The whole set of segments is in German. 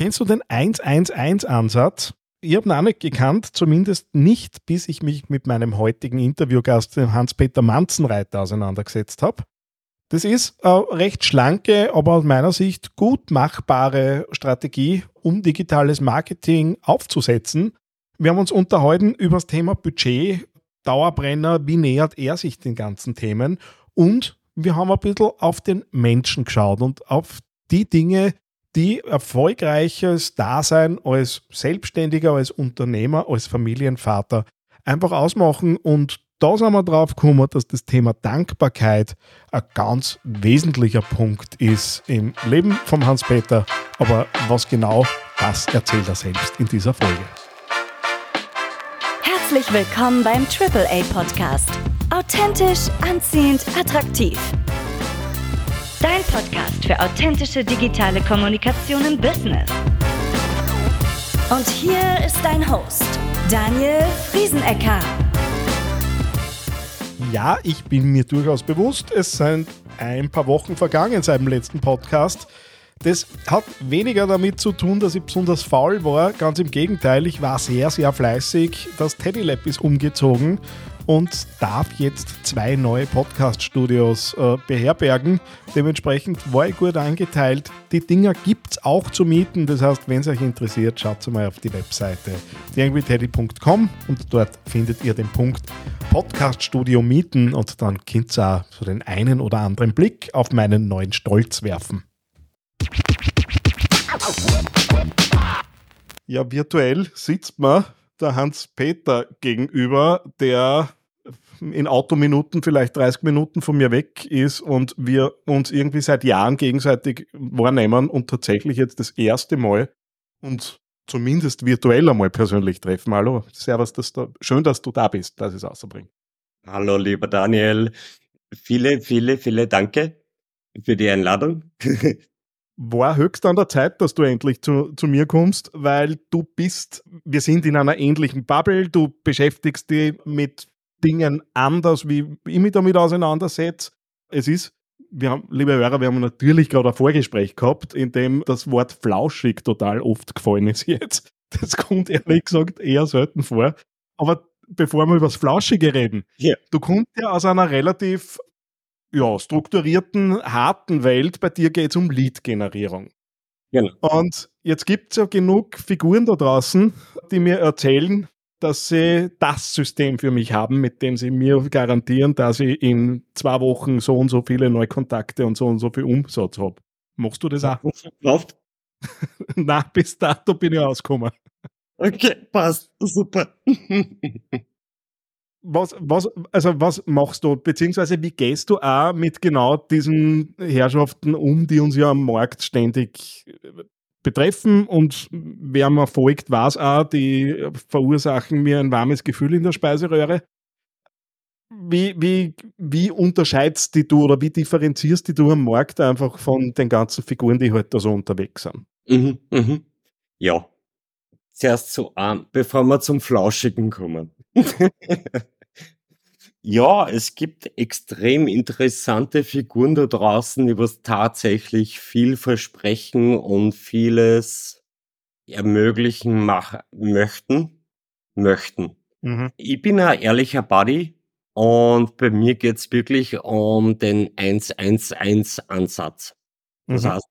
Kennst du den 111-Ansatz? Ich habe ihn auch nicht gekannt, zumindest nicht, bis ich mich mit meinem heutigen Interviewgast, dem Hans-Peter Manzenreiter, auseinandergesetzt habe. Das ist eine recht schlanke, aber aus meiner Sicht gut machbare Strategie, um digitales Marketing aufzusetzen. Wir haben uns unterhalten über das Thema Budget, Dauerbrenner, wie nähert er sich den ganzen Themen und wir haben ein bisschen auf den Menschen geschaut und auf die Dinge, die erfolgreiches Dasein als Selbstständiger, als Unternehmer, als Familienvater einfach ausmachen. Und da sind wir drauf gekommen, dass das Thema Dankbarkeit ein ganz wesentlicher Punkt ist im Leben von Hans-Peter. Aber was genau, das erzählt er selbst in dieser Folge. Herzlich willkommen beim AAA Podcast. Authentisch, anziehend, attraktiv. Dein Podcast für authentische digitale Kommunikation im Business. Und hier ist dein Host, Daniel Friesenecker. Ja, ich bin mir durchaus bewusst, es sind ein paar Wochen vergangen seit dem letzten Podcast. Das hat weniger damit zu tun, dass ich besonders faul war. Ganz im Gegenteil, ich war sehr, sehr fleißig. Das Teddy Lab ist umgezogen und darf jetzt zwei neue Podcast-Studios äh, beherbergen. Dementsprechend war ich gut eingeteilt. Die Dinger gibt es auch zu mieten. Das heißt, wenn es euch interessiert, schaut mal auf die Webseite theangryteddy.com und dort findet ihr den Punkt Podcast-Studio mieten und dann könnt ihr auch so den einen oder anderen Blick auf meinen neuen Stolz werfen. Ja, virtuell sitzt man der Hans-Peter gegenüber, der in Autominuten vielleicht 30 Minuten von mir weg ist und wir uns irgendwie seit Jahren gegenseitig wahrnehmen und tatsächlich jetzt das erste Mal und zumindest virtuell einmal persönlich treffen. Hallo, servus, dass du, schön, dass du da bist, dass ich es außerbringe. Hallo, lieber Daniel. Viele, viele, viele Danke für die Einladung. war höchst an der Zeit, dass du endlich zu, zu mir kommst, weil du bist, wir sind in einer ähnlichen Bubble, du beschäftigst dich mit Dingen anders, wie ich mich damit auseinandersetze. Es ist, wir haben, liebe Hörer, wir haben natürlich gerade ein Vorgespräch gehabt, in dem das Wort flauschig total oft gefallen ist jetzt. Das kommt ehrlich gesagt eher selten vor. Aber bevor wir über das Flauschige reden, yeah. du kommst ja aus einer relativ ja, strukturierten, harten Welt. Bei dir geht es um Lead-Generierung. Genau. Und jetzt gibt es ja genug Figuren da draußen, die mir erzählen, dass sie das System für mich haben, mit dem sie mir garantieren, dass ich in zwei Wochen so und so viele Neukontakte und so und so viel Umsatz habe. Machst du das auch? Läuft? Na, bis dato bin ich ausgekommen. Okay, passt. Super. was, was, also was machst du, beziehungsweise wie gehst du auch mit genau diesen Herrschaften um, die uns ja am Markt ständig betreffen und wer mir folgt, weiß auch, die verursachen mir ein warmes Gefühl in der Speiseröhre. Wie, wie, wie unterscheidest die du oder wie differenzierst du am Markt einfach von den ganzen Figuren, die heute halt so unterwegs sind? Mhm, mhm. Ja. Zuerst so an, bevor wir zum Flauschigen kommen. ja, es gibt extrem interessante Figuren da draußen, die was tatsächlich viel versprechen und vieles ermöglichen machen möchten. Möchten. Mhm. Ich bin ein ehrlicher Buddy und bei mir geht's wirklich um den 111-Ansatz. Das mhm. heißt,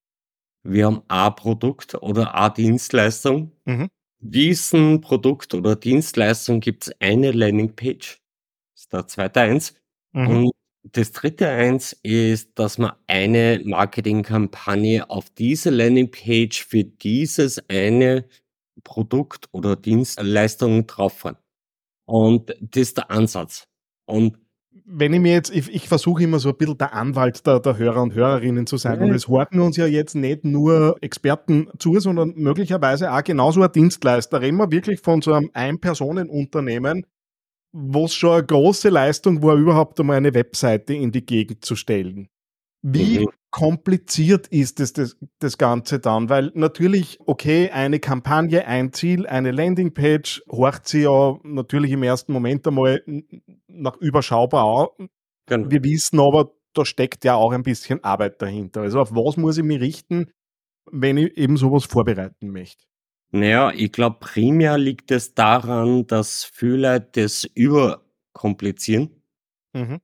wir haben ein Produkt oder eine Dienstleistung. Mhm. Diesen Produkt oder Dienstleistung gibt's eine Landingpage. Der zweite eins. Mhm. Und das dritte eins ist, dass man eine Marketingkampagne auf diese Landingpage für dieses eine Produkt oder Dienstleistung drauf hat. Und das ist der Ansatz. Und wenn ich mir jetzt, ich, ich versuche immer so ein bisschen der Anwalt der, der Hörer und Hörerinnen zu sein. Und es horten uns ja jetzt nicht nur Experten zu, sondern möglicherweise auch genauso ein Dienstleister. Reden wir wirklich von so einem Ein-Personen-Unternehmen, wo es schon eine große Leistung war, überhaupt einmal eine Webseite in die Gegend zu stellen. Wie mhm. kompliziert ist es das, das Ganze dann? Weil natürlich, okay, eine Kampagne, ein Ziel, eine Landingpage, horcht sie ja natürlich im ersten Moment einmal nach überschaubar aus. Genau. Wir wissen aber, da steckt ja auch ein bisschen Arbeit dahinter. Also auf was muss ich mich richten? wenn ich eben sowas vorbereiten möchte? Naja, ich glaube, primär liegt es daran, dass viele das überkomplizieren. Mhm.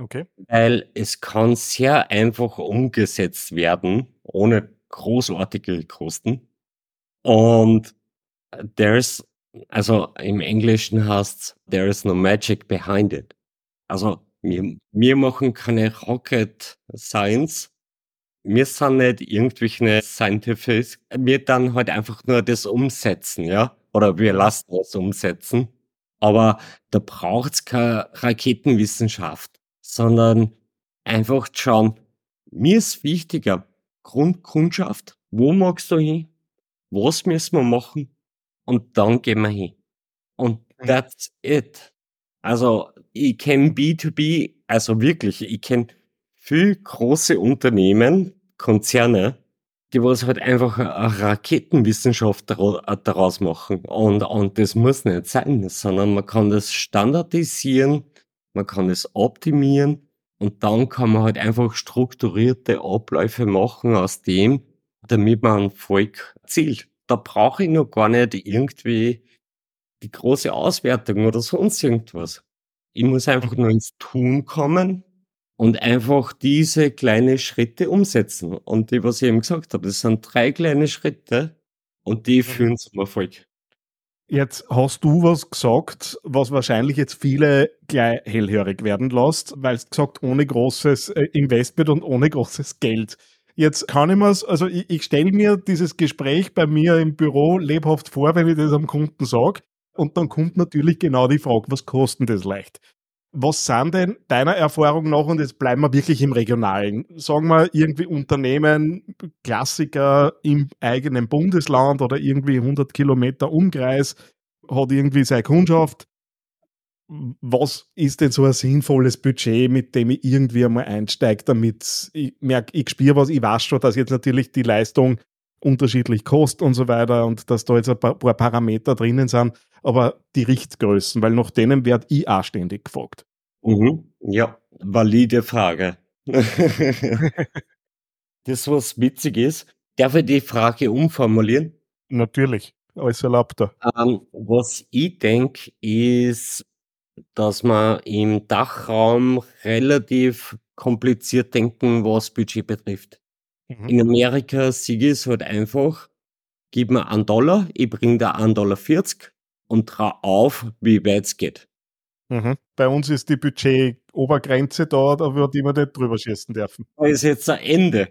Okay. Weil es kann sehr einfach umgesetzt werden, ohne großartige Kosten. Und there's, also im Englischen heißt there is no magic behind it. Also wir, wir machen keine Rocket Science, wir sind nicht irgendwelche Scientifics, wir dann halt einfach nur das umsetzen, ja? Oder wir lassen es umsetzen. Aber da braucht's keine Raketenwissenschaft, sondern einfach schauen, mir ist wichtiger Grundkundschaft, wo magst du hin, was müssen wir machen und dann gehen wir hin. Und mhm. that's it. Also ich kenne B2B, also wirklich, ich kenne viel große Unternehmen, Konzerne, die was halt einfach eine Raketenwissenschaft daraus machen. Und, und das muss nicht sein, sondern man kann das standardisieren, man kann es optimieren und dann kann man halt einfach strukturierte Abläufe machen aus dem, damit man ein Volk zielt. Da brauche ich noch gar nicht irgendwie die große Auswertung oder sonst irgendwas. Ich muss einfach nur ins Tun kommen und einfach diese kleinen Schritte umsetzen. Und die, was ich eben gesagt habe, das sind drei kleine Schritte und die mhm. führen zum Erfolg. Jetzt hast du was gesagt, was wahrscheinlich jetzt viele gleich hellhörig werden lässt, weil es gesagt, ohne großes äh, Investment und ohne großes Geld. Jetzt kann ich mir also ich, ich stelle mir dieses Gespräch bei mir im Büro lebhaft vor, wenn ich das am Kunden sage. Und dann kommt natürlich genau die Frage, was kostet das leicht? Was sind denn deiner Erfahrung nach, und jetzt bleiben wir wirklich im Regionalen, sagen wir irgendwie Unternehmen, Klassiker im eigenen Bundesland oder irgendwie 100 Kilometer Umkreis, hat irgendwie seine Kundschaft. Was ist denn so ein sinnvolles Budget, mit dem ich irgendwie einmal einsteige, damit ich merke, ich spüre was, ich weiß schon, dass jetzt natürlich die Leistung unterschiedlich kostet und so weiter und dass da jetzt ein paar, Parameter drinnen sind, aber die Richtgrößen, weil nach denen werde ich auch ständig gefragt. Mhm. Ja, valide Frage. das, was witzig ist, darf ich die Frage umformulieren? Natürlich, alles erlaubt. Ähm, was ich denke, ist, dass man im Dachraum relativ kompliziert denken, was Budget betrifft. Mhm. In Amerika siege es halt einfach, gib mir einen Dollar, ich bringe da einen Dollar 40 und trau auf, wie weit es geht. Mhm. Bei uns ist die Budget-Obergrenze da, da wird immer nicht drüber schießen dürfen. Da ist jetzt ein Ende.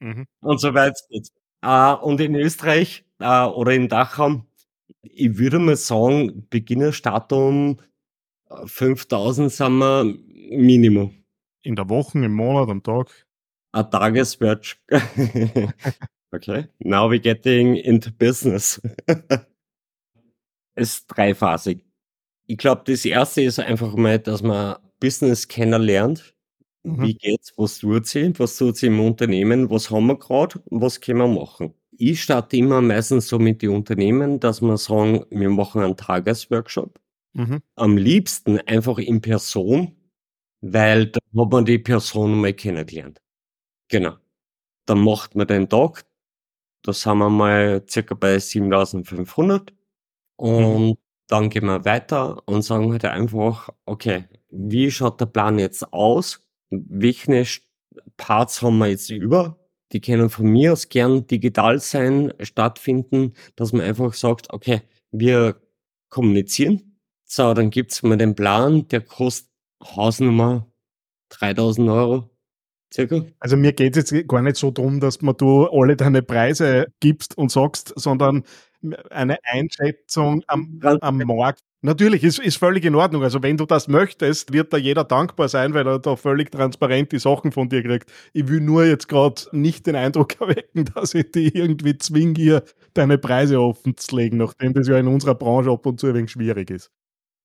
Mhm. Und so weit geht's. Äh, und in Österreich äh, oder im Dachraum, ich würde mal sagen, Beginnerstatum 5000 sind wir Minimum. In der Woche, im Monat, am Tag? A Tageswert. okay, now we're getting into business. ist dreiphasig. Ich glaube, das erste ist einfach mal, dass man Business kennenlernt. Mhm. Wie geht's? Was tut sie? Was tut sie im Unternehmen? Was haben wir gerade? Was können wir machen? Ich starte immer meistens so mit den Unternehmen, dass wir sagen, wir machen einen Tagesworkshop. Mhm. Am liebsten einfach in Person, weil da hat man die Person mal kennengelernt. Genau. Dann macht man den Tag. Da sind wir mal circa bei 7500. Und mhm. dann gehen wir weiter und sagen halt einfach, okay, wie schaut der Plan jetzt aus? Welche Parts haben wir jetzt über? Die können von mir aus gern digital sein, stattfinden, dass man einfach sagt, okay, wir kommunizieren. So, dann gibt's mal den Plan, der kostet Hausnummer 3000 Euro Circa. Also mir geht es jetzt gar nicht so darum, dass man du alle deine Preise gibst und sagst, sondern eine Einschätzung am, am Markt. Natürlich, ist, ist völlig in Ordnung. Also wenn du das möchtest, wird da jeder dankbar sein, weil er da völlig transparent die Sachen von dir kriegt. Ich will nur jetzt gerade nicht den Eindruck erwecken, dass ich dich irgendwie zwinge, hier deine Preise offen zu legen, nachdem das ja in unserer Branche ab und zu ein wenig schwierig ist.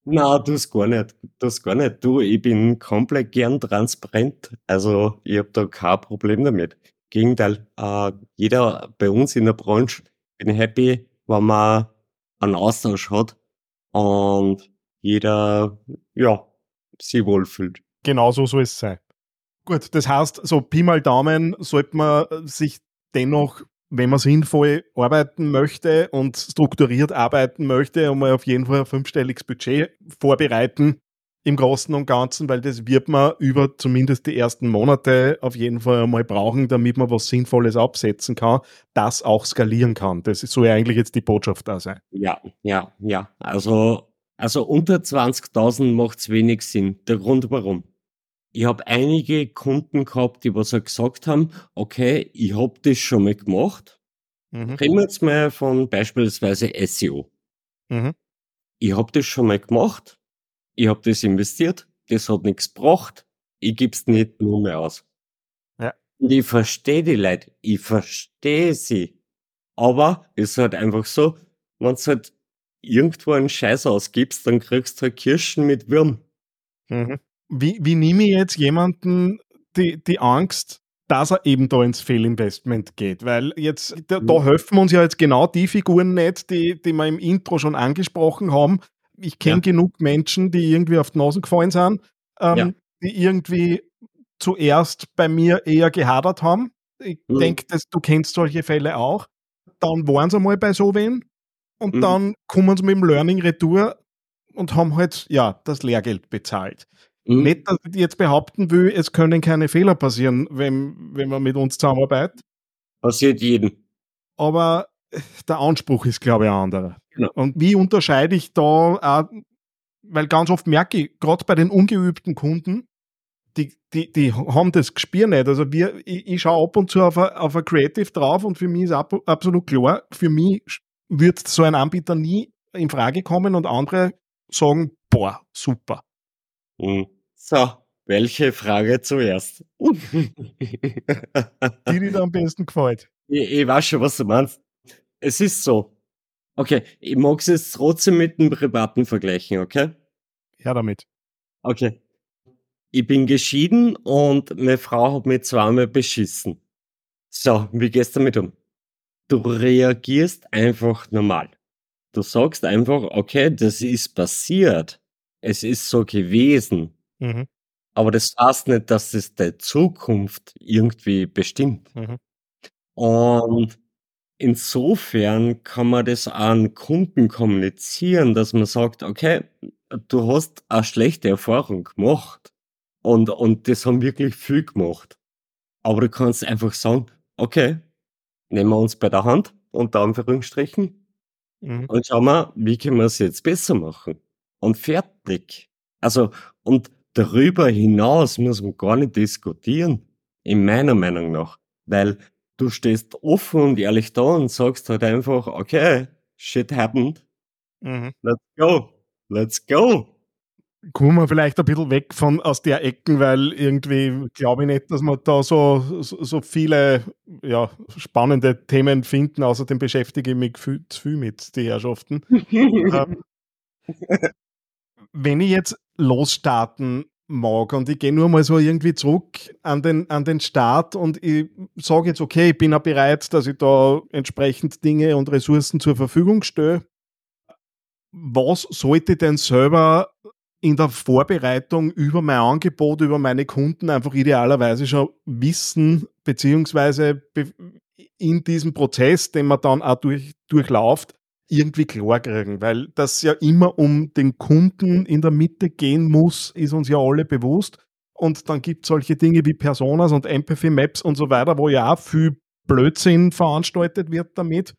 Na, das gar nicht. Das gar nicht. Du, ich bin komplett gern transparent. Also, ich habe da kein Problem damit. Gegenteil, äh, jeder bei uns in der Branche bin happy, wenn man einen Austausch hat und jeder, ja, sich wohlfühlt. Genau so soll es sein. Gut, das heißt, so Pi mal Daumen sollte man sich dennoch wenn man sinnvoll arbeiten möchte und strukturiert arbeiten möchte, um auf jeden Fall ein fünfstelliges Budget vorbereiten im Großen und Ganzen, weil das wird man über zumindest die ersten Monate auf jeden Fall einmal brauchen, damit man was Sinnvolles absetzen kann, das auch skalieren kann. Das soll ja eigentlich jetzt die Botschaft da sein. Ja, ja, ja. Also, also unter 20.000 macht es wenig Sinn. Der Grund warum. Ich habe einige Kunden gehabt, die was gesagt haben, okay, ich habe das schon mal gemacht. Mhm. Reden wir jetzt mal von beispielsweise SEO. Mhm. Ich habe das schon mal gemacht ich habe das investiert, das hat nichts gebracht, ich gebe es nicht nur mehr aus. Ja. Und ich verstehe die Leute, ich verstehe sie. Aber es ist halt einfach so, wenn du halt irgendwo einen Scheiß ausgibst, dann kriegst du halt Kirschen mit Würm. Mhm. Wie, wie nehme ich jetzt jemanden die, die Angst, dass er eben da ins Fehlinvestment geht. Weil jetzt, da, da, mhm. helfen uns ja jetzt genau die Figuren nicht, die, die wir im Intro schon angesprochen haben, ich kenne ja. genug Menschen, die irgendwie auf die Nase gefallen sind, ähm, ja. die irgendwie zuerst bei mir eher gehadert haben. Ich mhm. denke, du kennst solche Fälle auch. Dann waren sie mal bei so wen und mhm. dann kommen sie mit dem Learning Retour und haben halt ja das Lehrgeld bezahlt. Mhm. Nicht, dass ich jetzt behaupten will, es können keine Fehler passieren, wenn, wenn man mit uns zusammenarbeitet. Passiert jedem. Aber der Anspruch ist, glaube ich, ein anderer. Genau. Und wie unterscheide ich da, weil ganz oft merke ich, gerade bei den ungeübten Kunden, die, die, die haben das Gespür nicht. Also wir, ich, ich schaue ab und zu auf ein, auf ein Creative drauf und für mich ist ab, absolut klar, für mich wird so ein Anbieter nie in Frage kommen und andere sagen, boah, super. Mhm. So, welche Frage zuerst? die, die dir am besten gefällt. Ich, ich weiß schon, was du meinst. Es ist so, Okay, ich mag es jetzt trotzdem mit dem Privaten vergleichen, okay? Ja, damit. Okay. Ich bin geschieden und meine Frau hat mich zweimal beschissen. So, wie gehst du damit um? Du reagierst einfach normal. Du sagst einfach, okay, das ist passiert. Es ist so gewesen. Mhm. Aber das heißt nicht, dass es der Zukunft irgendwie bestimmt. Mhm. Und Insofern kann man das an Kunden kommunizieren, dass man sagt, okay, du hast eine schlechte Erfahrung gemacht und, und das haben wirklich viel gemacht. Aber du kannst einfach sagen, okay, nehmen wir uns bei der Hand, unter Anführungsstrichen, mhm. und schauen wir, wie können wir es jetzt besser machen. Und fertig. Also, und darüber hinaus muss man gar nicht diskutieren, in meiner Meinung nach. Weil du stehst offen und ehrlich da und sagst halt einfach, okay, shit happened. Mhm. Let's go. Let's go. Kommen wir vielleicht ein bisschen weg von aus der Ecken, weil irgendwie glaube ich nicht, dass wir da so, so, so viele ja, spannende Themen finden. Außerdem beschäftige ich mich viel, zu viel mit den Herrschaften. ähm, wenn ich jetzt losstarten mag. Und ich gehe nur mal so irgendwie zurück an den, an den Start und ich sage jetzt, okay, ich bin auch bereit, dass ich da entsprechend Dinge und Ressourcen zur Verfügung stelle. Was sollte denn selber in der Vorbereitung über mein Angebot, über meine Kunden einfach idealerweise schon wissen, beziehungsweise in diesem Prozess, den man dann auch durch, durchlauft, irgendwie klar kriegen, weil das ja immer um den Kunden in der Mitte gehen muss, ist uns ja alle bewusst. Und dann gibt es solche Dinge wie Personas und Empathy Maps und so weiter, wo ja auch viel Blödsinn veranstaltet wird damit.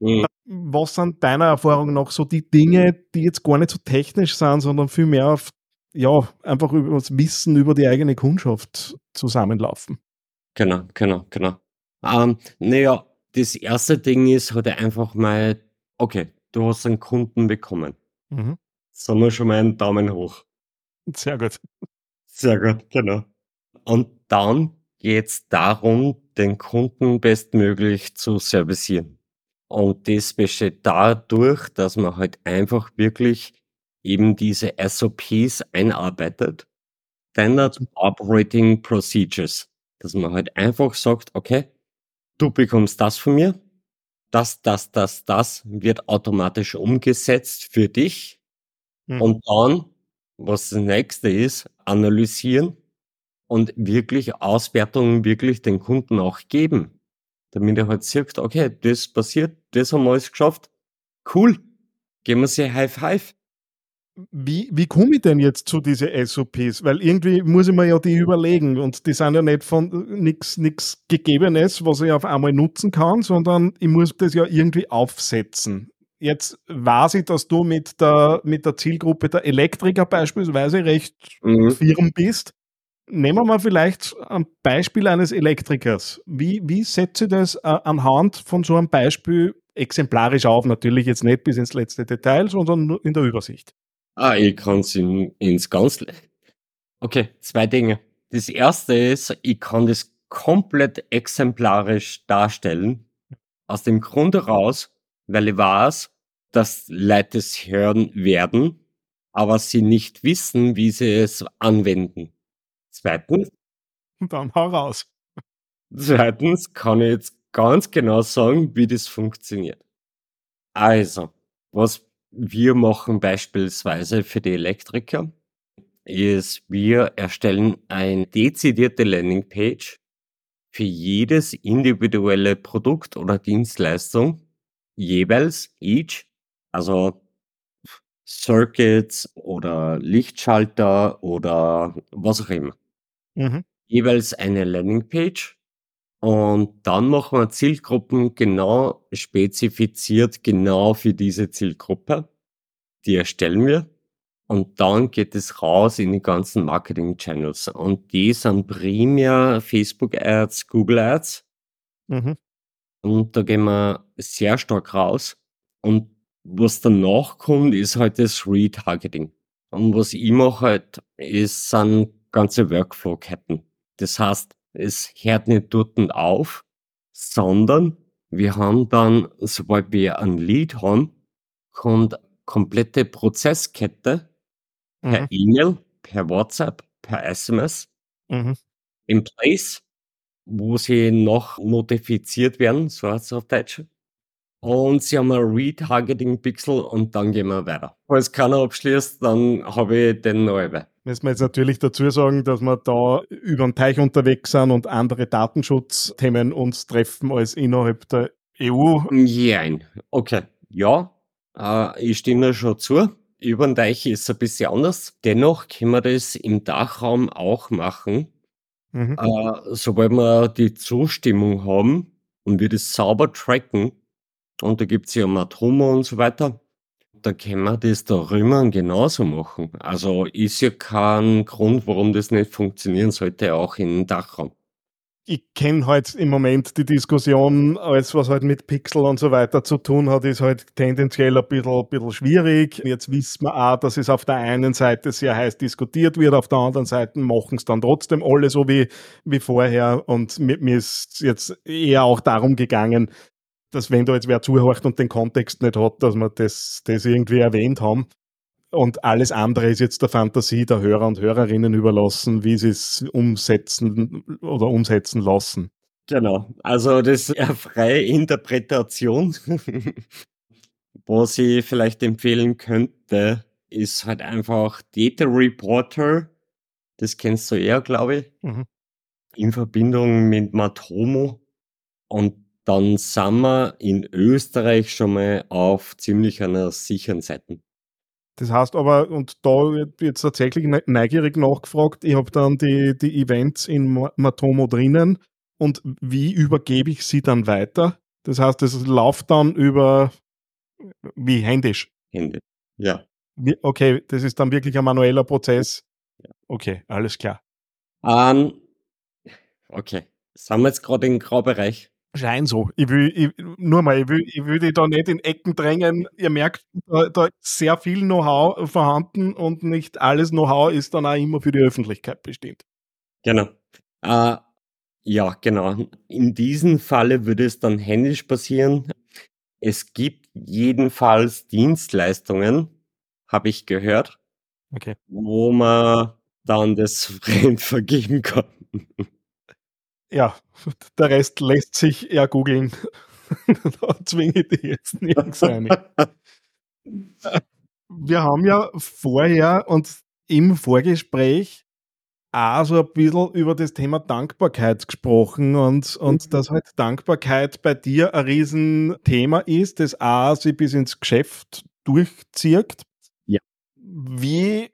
Mhm. Was sind deiner Erfahrung nach so die Dinge, die jetzt gar nicht so technisch sind, sondern vielmehr auf, ja, einfach über das Wissen über die eigene Kundschaft zusammenlaufen? Genau, genau, genau. Ähm, naja, das erste Ding ist halt einfach mal Okay, du hast einen Kunden bekommen. Mhm. Sagen wir schon mal einen Daumen hoch. Sehr gut. Sehr gut, genau. Und dann geht es darum, den Kunden bestmöglich zu servicieren. Und das besteht dadurch, dass man halt einfach wirklich eben diese SOPs einarbeitet. Standard Operating Procedures. Dass man halt einfach sagt, okay, du bekommst das von mir, das, das, das, das wird automatisch umgesetzt für dich. Mhm. Und dann, was das nächste ist, analysieren und wirklich Auswertungen wirklich den Kunden auch geben. damit er halt sieht, okay, das passiert, das haben wir alles geschafft. Cool. Gehen wir sie High Five. Wie, wie komme ich denn jetzt zu diesen SOPs? Weil irgendwie muss ich mir ja die überlegen und die sind ja nicht von nichts Gegebenes, was ich auf einmal nutzen kann, sondern ich muss das ja irgendwie aufsetzen. Jetzt weiß ich, dass du mit der, mit der Zielgruppe der Elektriker beispielsweise recht mhm. firm bist. Nehmen wir mal vielleicht ein Beispiel eines Elektrikers. Wie, wie setze ich das äh, anhand von so einem Beispiel exemplarisch auf? Natürlich jetzt nicht bis ins letzte Detail, sondern in der Übersicht. Ah, ich kann es in, ins ganz. Okay, zwei Dinge. Das erste ist, ich kann das komplett exemplarisch darstellen. Aus dem Grund heraus, weil ich weiß, dass Leute es hören werden, aber sie nicht wissen, wie sie es anwenden. Zweitens. Dann hau raus. Zweitens kann ich jetzt ganz genau sagen, wie das funktioniert. Also, was wir machen beispielsweise für die Elektriker, ist, wir erstellen eine dezidierte Landingpage für jedes individuelle Produkt oder Dienstleistung, jeweils each, also Circuits oder Lichtschalter oder was auch immer. Mhm. Jeweils eine Landingpage und dann machen wir Zielgruppen genau spezifiziert, genau für diese Zielgruppe. Die erstellen wir. Und dann geht es raus in die ganzen Marketing-Channels. Und die sind primär Facebook-Ads, Google-Ads. Mhm. Und da gehen wir sehr stark raus. Und was danach kommt, ist halt das Retargeting. Und was ich mache halt, ist, sind ganze Workflow-Ketten. Das heißt, es hört nicht dort auf, sondern wir haben dann, sobald wir ein Lead haben, kommt komplette Prozesskette mhm. per E-Mail, per WhatsApp, per SMS mhm. in place, wo sie noch notifiziert werden, so heißt es auf Deutsch. Und sie haben ein Retargeting-Pixel und dann gehen wir weiter. Falls keiner abschließt, dann habe ich den neuen. Müssen wir jetzt natürlich dazu sagen, dass wir da über den Teich unterwegs sind und andere Datenschutzthemen uns treffen als innerhalb der EU. Nein, okay. Ja, äh, ich stimme schon zu. Über den Teich ist es ein bisschen anders. Dennoch können wir das im Dachraum auch machen. Mhm. Äh, sobald wir die Zustimmung haben und wir das sauber tracken, und da gibt es ja Matomo und so weiter, da können wir das da rümmern genauso machen. Also ist ja kein Grund, warum das nicht funktionieren sollte, auch im Dachraum. Ich kenne halt im Moment die Diskussion, alles was halt mit Pixel und so weiter zu tun hat, ist halt tendenziell ein bisschen, bisschen schwierig. Jetzt wissen wir auch, dass es auf der einen Seite sehr heiß diskutiert wird, auf der anderen Seite machen es dann trotzdem alle so wie, wie vorher. Und mir, mir ist jetzt eher auch darum gegangen, dass wenn da jetzt wer zuhört und den Kontext nicht hat, dass wir das, das irgendwie erwähnt haben. Und alles andere ist jetzt der Fantasie der Hörer und Hörerinnen überlassen, wie sie es umsetzen oder umsetzen lassen. Genau, also das ist eine freie Interpretation. Was ich vielleicht empfehlen könnte, ist halt einfach Data Reporter. Das kennst du eher, glaube ich. Mhm. In Verbindung mit Matomo. Und dann sind wir in Österreich schon mal auf ziemlich einer sicheren Seite. Das heißt aber, und da wird jetzt tatsächlich ne-, neugierig nachgefragt, ich habe dann die, die Events in Matomo drinnen und wie übergebe ich sie dann weiter? Das heißt, es läuft dann über, wie händisch? Händisch, ja. Okay, das ist dann wirklich ein manueller Prozess. Okay, alles klar. Um, ähm, okay, sind wir jetzt gerade im Graubereich? Schein so. Ich will, ich, nur mal, ich will, ich will die da nicht in Ecken drängen. Ihr merkt, da, da ist sehr viel Know-how vorhanden und nicht alles Know-how ist dann auch immer für die Öffentlichkeit bestimmt. Genau. Äh, ja, genau. In diesem Falle würde es dann händisch passieren. Es gibt jedenfalls Dienstleistungen, habe ich gehört, okay. wo man dann das fremd vergeben kann ja, der Rest lässt sich ja googeln. da zwinge ich dich jetzt nirgends rein. Wir haben ja vorher und im Vorgespräch auch so ein bisschen über das Thema Dankbarkeit gesprochen und, und mhm. dass halt Dankbarkeit bei dir ein Riesenthema ist, das auch sich bis ins Geschäft durchzieht. Ja. Wie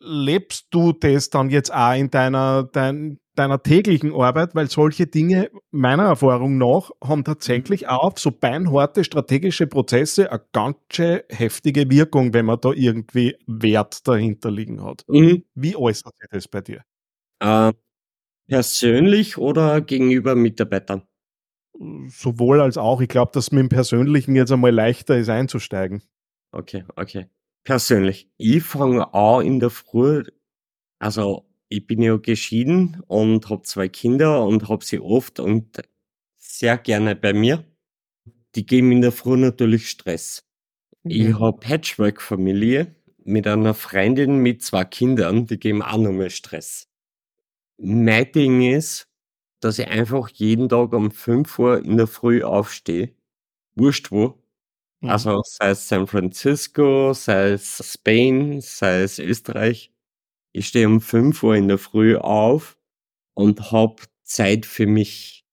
lebst du das dann jetzt auch in deiner, dein, deiner täglichen Arbeit? Weil solche Dinge, meiner Erfahrung nach, haben tatsächlich auch so beinharte strategische Prozesse eine ganz heftige Wirkung, wenn man da irgendwie Wert dahinter liegen hat. Mhm. Wie äußert sich das bei dir? Äh, persönlich oder gegenüber Mitarbeitern? Sowohl als auch. Ich glaube, dass mit dem Persönlichen jetzt einmal leichter ist einzusteigen. Okay, okay persönlich. Ich fange an in der Früh, also ich bin ja geschieden und habe zwei Kinder und habe sie oft und sehr gerne bei mir. Die geben in der Früh natürlich Stress. Mhm. Ich habe Patchwork-Familie mit einer Freundin mit zwei Kindern, die geben auch noch mehr Stress. Mein Ding ist, dass ich einfach jeden Tag um 5 Uhr in der Früh aufstehe. Wurscht wo. Mhm. Also sei es San Francisco, sei es Spain, sei es Österreich. Ich stehe um 5 Uhr in der Früh auf und habe Zeit für mich.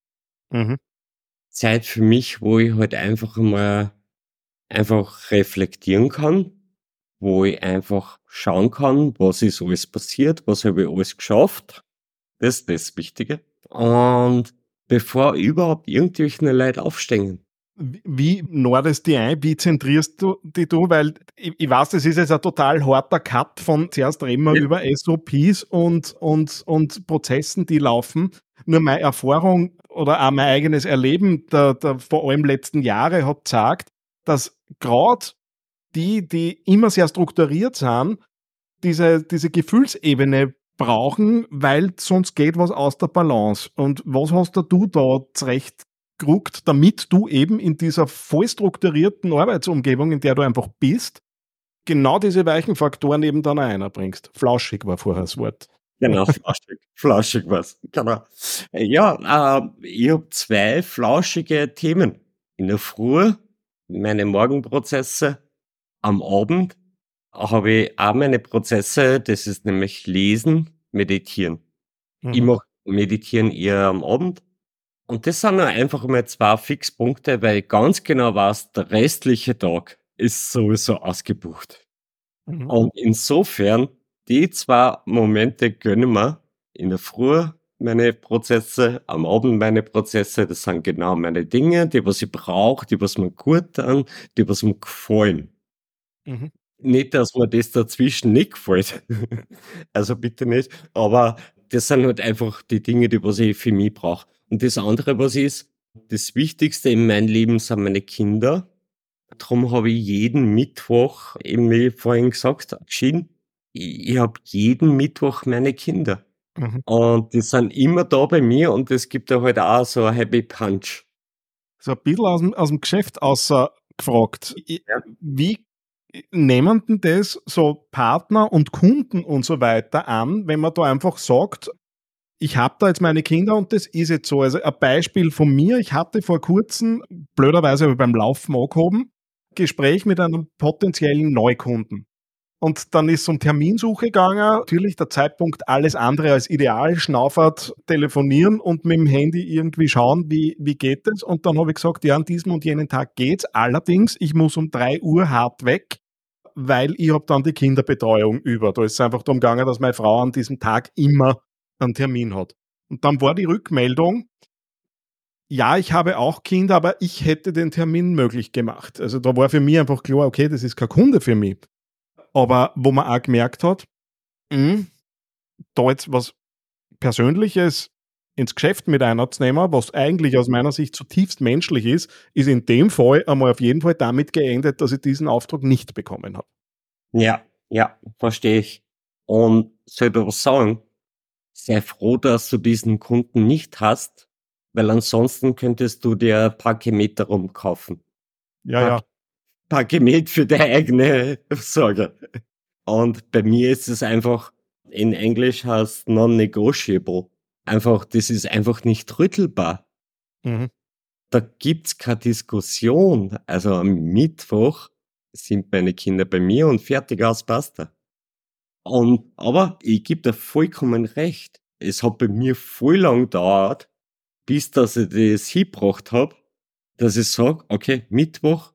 Mhm. Zeit für mich, wo ich halt einfach mal einfach reflektieren kann, wo ich einfach schauen kann, was ist alles passiert, was habe ich alles geschafft. Das ist das Wichtige. Und bevor überhaupt irgendwelche Leute aufstehen. Wie nordest die ein? Wie zentrierst du die du? Weil ich, ich, weiß, das ist jetzt ein total harter Cut von zuerst reden wir ja. über SOPs und, und, und Prozessen, die laufen. Nur meine Erfahrung oder auch mein eigenes Erleben der, der vor allem letzten Jahre hat gesagt, dass gerade die, die immer sehr strukturiert sind, diese, diese Gefühlsebene brauchen, weil sonst geht was aus der Balance. Und was hast du da zurecht geruckt, damit du eben in dieser voll strukturierten Arbeitsumgebung, in der du einfach bist, genau diese weichen Faktoren eben dann auch bringst. Flauschig war vorher das Wort. Genau, flauschig. flauschig was. Genau. Ja, äh, ich habe zwei flauschige Themen. In der Früh meine Morgenprozesse, am Abend habe ich auch meine Prozesse, das ist nämlich Lesen, Meditieren. Mhm. Ich mache Meditieren eher am Abend und das sind nur einfach mal zwei Fixpunkte, weil ich ganz genau weiß, der restliche Tag ist sowieso ausgebucht. Mhm. Und insofern, die zwei Momente gönnen wir in der Früh meine Prozesse, am Abend meine Prozesse, das sind genau meine Dinge, die was ich brauche, die was mir gut tun, die was mir gefallen. Mhm. Nicht, dass mir das dazwischen nicht gefällt. also bitte nicht. Aber das sind halt einfach die Dinge, die was ich für mich brauche. Und das andere, was ist, das Wichtigste in meinem Leben sind meine Kinder. Darum habe ich jeden Mittwoch, eben wie vorhin gesagt, geschieden, ich, ich habe jeden Mittwoch meine Kinder. Mhm. Und die sind immer da bei mir und es gibt ja halt auch so ein Happy Punch. So ein bisschen aus dem, aus dem Geschäft außer gefragt. Ja. Wie nehmen denn das so Partner und Kunden und so weiter an, wenn man da einfach sagt, ich habe da jetzt meine Kinder und das ist jetzt so. Also ein Beispiel von mir, ich hatte vor kurzem, blöderweise aber beim Laufen angehoben, Gespräch mit einem potenziellen Neukunden. Und dann ist es um Terminsuche gegangen. Natürlich der Zeitpunkt alles andere als ideal. Schnaufert, telefonieren und mit dem Handy irgendwie schauen, wie, wie geht es. Und dann habe ich gesagt, ja, an diesem und jenen Tag geht's. Allerdings, ich muss um drei Uhr hart weg, weil ich habe dann die Kinderbetreuung über. Da ist es einfach darum gegangen, dass meine Frau an diesem Tag immer einen Termin hat. Und dann war die Rückmeldung, ja, ich habe auch Kinder, aber ich hätte den Termin möglich gemacht. Also da war für mich einfach klar, okay, das ist kein Kunde für mich. Aber wo man auch gemerkt hat, mh, hm, da jetzt was Persönliches ins Geschäft mit einzunehmen, was eigentlich aus meiner Sicht zutiefst menschlich ist, ist in dem Fall einmal auf jeden Fall damit geendet, dass ich diesen Auftrag nicht bekommen habe. Ja, ja, verstehe ich. Und soll ich was sagen? Sei froh, dass du diesen Kunden nicht hast, weil ansonsten könntest du dir ein paar Gemeter rumkaufen. Ja, paar, ja. Paar Gemet für deine eigene Sorge. Und bei mir ist es einfach, in Englisch heißt non-negotiable. Einfach, das ist einfach nicht rüttelbar. Mhm. Da gibt's keine Diskussion. Also am Mittwoch sind meine Kinder bei mir und fertig aus, basta. Und, aber ich gebe dir vollkommen recht. Es hat bei mir voll lang gedauert, bis dass ich das hingebracht habe, dass ich sage, okay, Mittwoch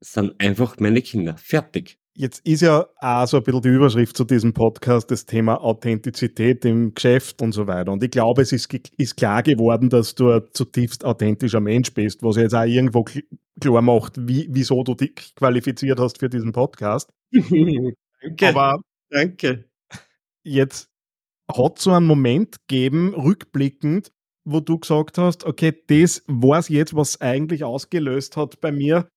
sind einfach meine Kinder. Fertig. Jetzt ist ja auch so ein bisschen die Überschrift zu diesem Podcast das Thema Authentizität im Geschäft und so weiter. Und ich glaube, es ist, ist klar geworden, dass du ein zutiefst authentischer Mensch bist, was jetzt auch irgendwo klar macht, wie, wieso du dich qualifiziert hast für diesen Podcast. Danke. Aber Danke. jetzt hat so einen Moment gegeben, rückblickend, wo du gesagt hast, okay, das war es jetzt, was eigentlich ausgelöst hat bei mir,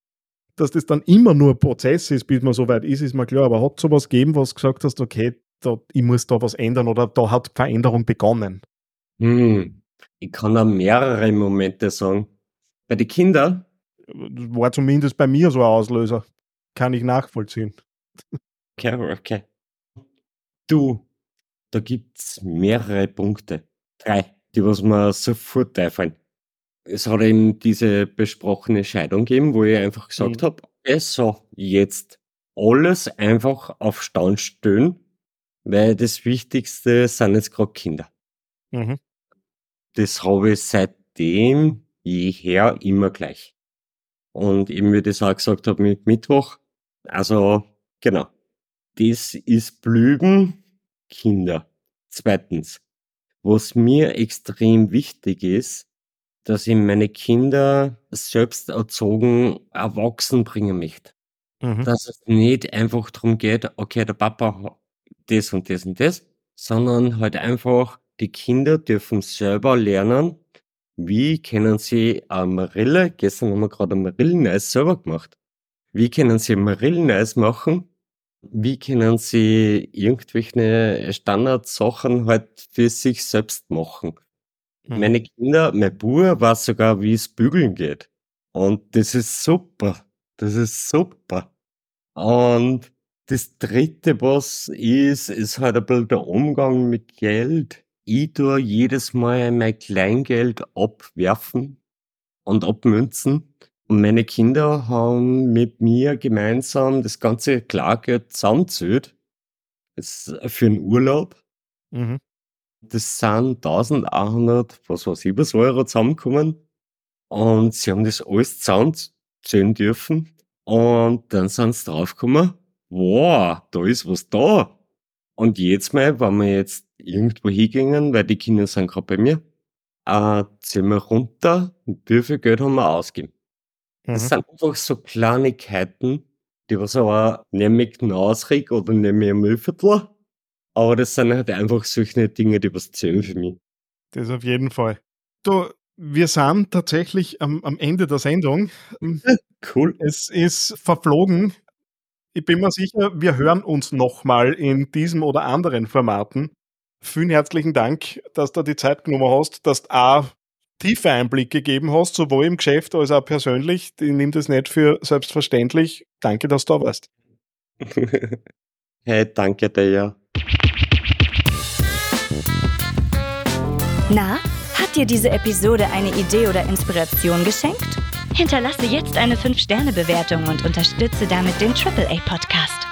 dass das dann immer nur ein Prozess ist, bis man so weit ist, ist mir klar. Aber hat sowas gegeben, was gesagt hast, okay, da, ich muss da was ändern oder da hat Veränderung begonnen? Hm. Ich kann da mehrere Momente sagen. Bei den Kindern? War zumindest bei mir so ein Auslöser. Kann ich nachvollziehen. Okay, okay. Du, da gibt's mehrere Punkte. Drei, die was mir sofort einfallen. Es hat eben diese besprochene Scheidung gegeben, wo ich einfach gesagt Mhm. habe, okay, so, jetzt alles einfach auf Stand stellen, weil das Wichtigste sind jetzt gerade Kinder. Mhm. Das habe ich seitdem jeher immer gleich. Und eben wie ich das auch gesagt habe mit Mittwoch, also genau, das ist Blüben Kinder. Zweitens, was mir extrem wichtig ist, dass ich meine Kinder selbst erzogen erwachsen bringen möchte. Mhm. Dass es nicht einfach darum geht, okay, der Papa hat das und das und das, sondern halt einfach, die Kinder dürfen selber lernen, wie können sie eine Marille, gestern haben wir gerade Marilleneis selber gemacht, wie können sie Marilleneis machen, wie können sie irgendwelche Standardsachen halt für sich selbst machen. Mhm. Meine Kinder, mein Bub weiß sogar, wie es bügeln geht. Und das ist super. Das ist super. Und das dritte, was ist, ist halt ein bisschen der Umgang mit Geld. Ich tue jedes Mal mein Kleingeld abwerfen und abmünzen. Und meine Kinder haben mit mir gemeinsam das ganze Klargeld zusammengezählt. Ist für einen Urlaub. Mhm. Das sind 1100, was weiß ich, was Euro zusammengekommen. Und sie haben das alles zusammenzählen dürfen. Und dann sind sie draufgekommen, wow, da ist was da. Und jetzt mal, wenn wir jetzt irgendwo hingingen, weil die Kinder sind gerade bei mir, äh, ziehen wir runter, und wie viel Geld haben wir ausgegeben. Das Mhm. sind einfach so Kleinigkeiten, die was aber nicht mehr knausrig oder nicht mehr Müllviertel. Aber das sind halt einfach solche Dinge, die was zählen für mich. Das auf jeden Fall. Du, wir sind tatsächlich am, am Ende der Sendung. Cool. Es ist verflogen. Ich bin mir sicher, wir hören uns nochmal in diesem oder anderen Formaten. Vielen herzlichen Dank, dass du die Zeit genommen hast, dass du auch tiefe Einblicke gegeben hast, sowohl im Geschäft als auch persönlich. Ich nehme das nicht für selbstverständlich. Danke, dass du da warst. hey, danke dir. ja. Na, hat dir diese Episode eine Idee oder Inspiration geschenkt? Hinterlasse jetzt eine 5-Sterne-Bewertung und unterstütze damit den AAA-Podcast.